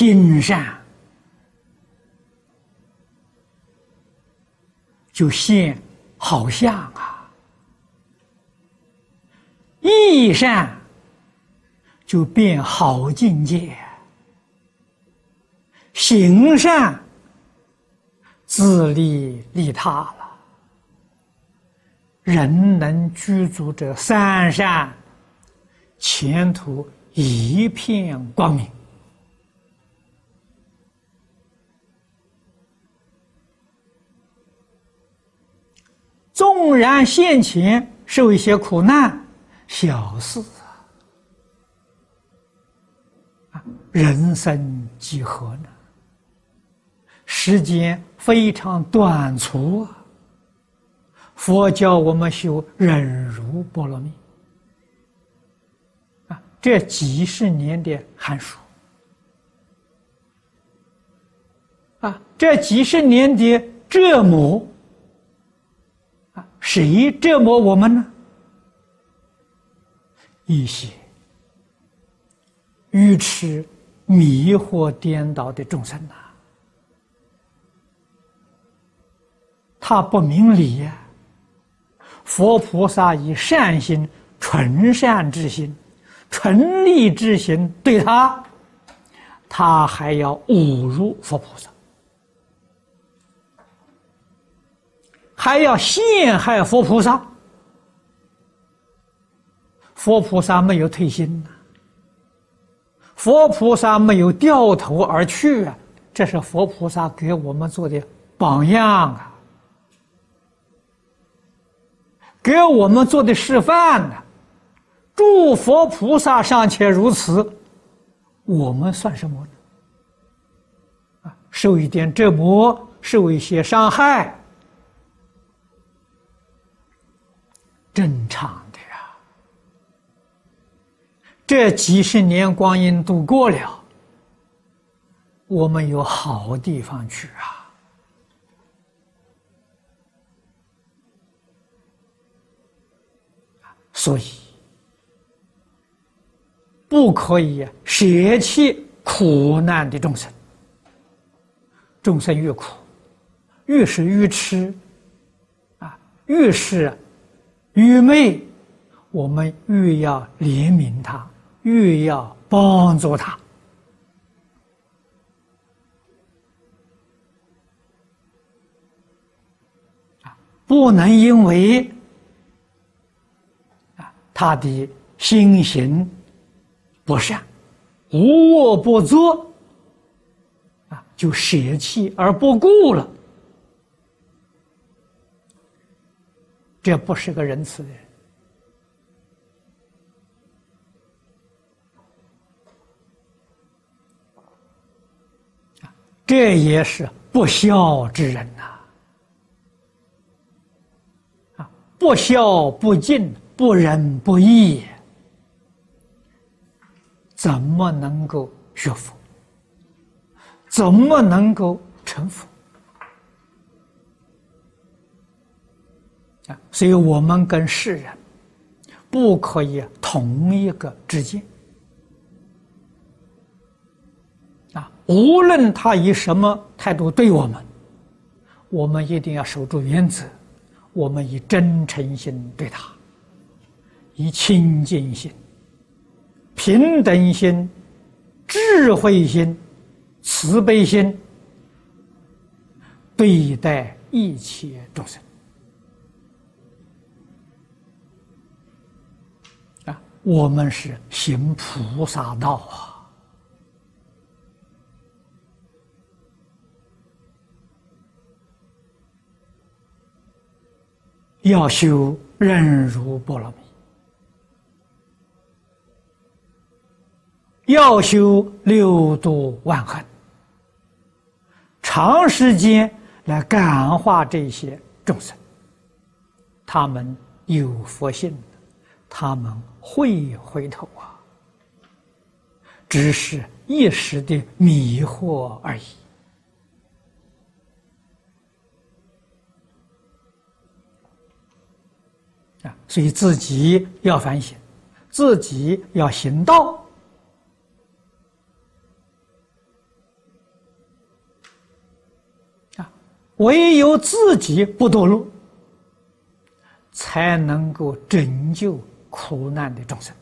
心善，就现好相啊；意善，就变好境界；行善，自利利他了。人能居住这三善，前途一片光明。纵然现前受一些苦难，小事啊，人生几何呢？时间非常短促啊。佛教我们修忍辱波罗蜜啊，这几十年的寒暑啊，这几十年的折磨。谁折磨我们呢？一些愚痴、迷惑、颠倒的众生呐，他不明理呀。佛菩萨以善心、纯善之心、纯利之心对他，他还要侮辱佛菩萨。还要陷害佛菩萨，佛菩萨没有退心呐，佛菩萨没有掉头而去啊，这是佛菩萨给我们做的榜样啊，给我们做的示范呢。诸佛菩萨尚且如此，我们算什么呢？啊，受一点折磨，受一些伤害。正常的呀，这几十年光阴度过了，我们有好地方去啊，所以不可以舍弃苦难的众生，众生越苦，越是愚痴啊，越是。愚昧，我们越要怜悯他，越要帮助他，不能因为啊他的心行不善，无恶不作，啊，就舍弃而不顾了。这不是个仁慈的人，这也是不孝之人呐！啊，不孝不敬不仁不义，怎么能够学佛？怎么能够成佛？啊所以我们跟世人不可以同一个之见啊！无论他以什么态度对我们，我们一定要守住原则。我们以真诚心对他，以清净心、平等心、智慧心、慈悲心对待一切众生啊。我们是行菩萨道啊，要修忍辱波罗蜜，要修六度万恨，长时间来感化这些众生，他们有佛性。他们会回头啊，只是一时的迷惑而已。所以自己要反省自己要行道。啊唯有自己不堕落才能够拯救苦难的众生。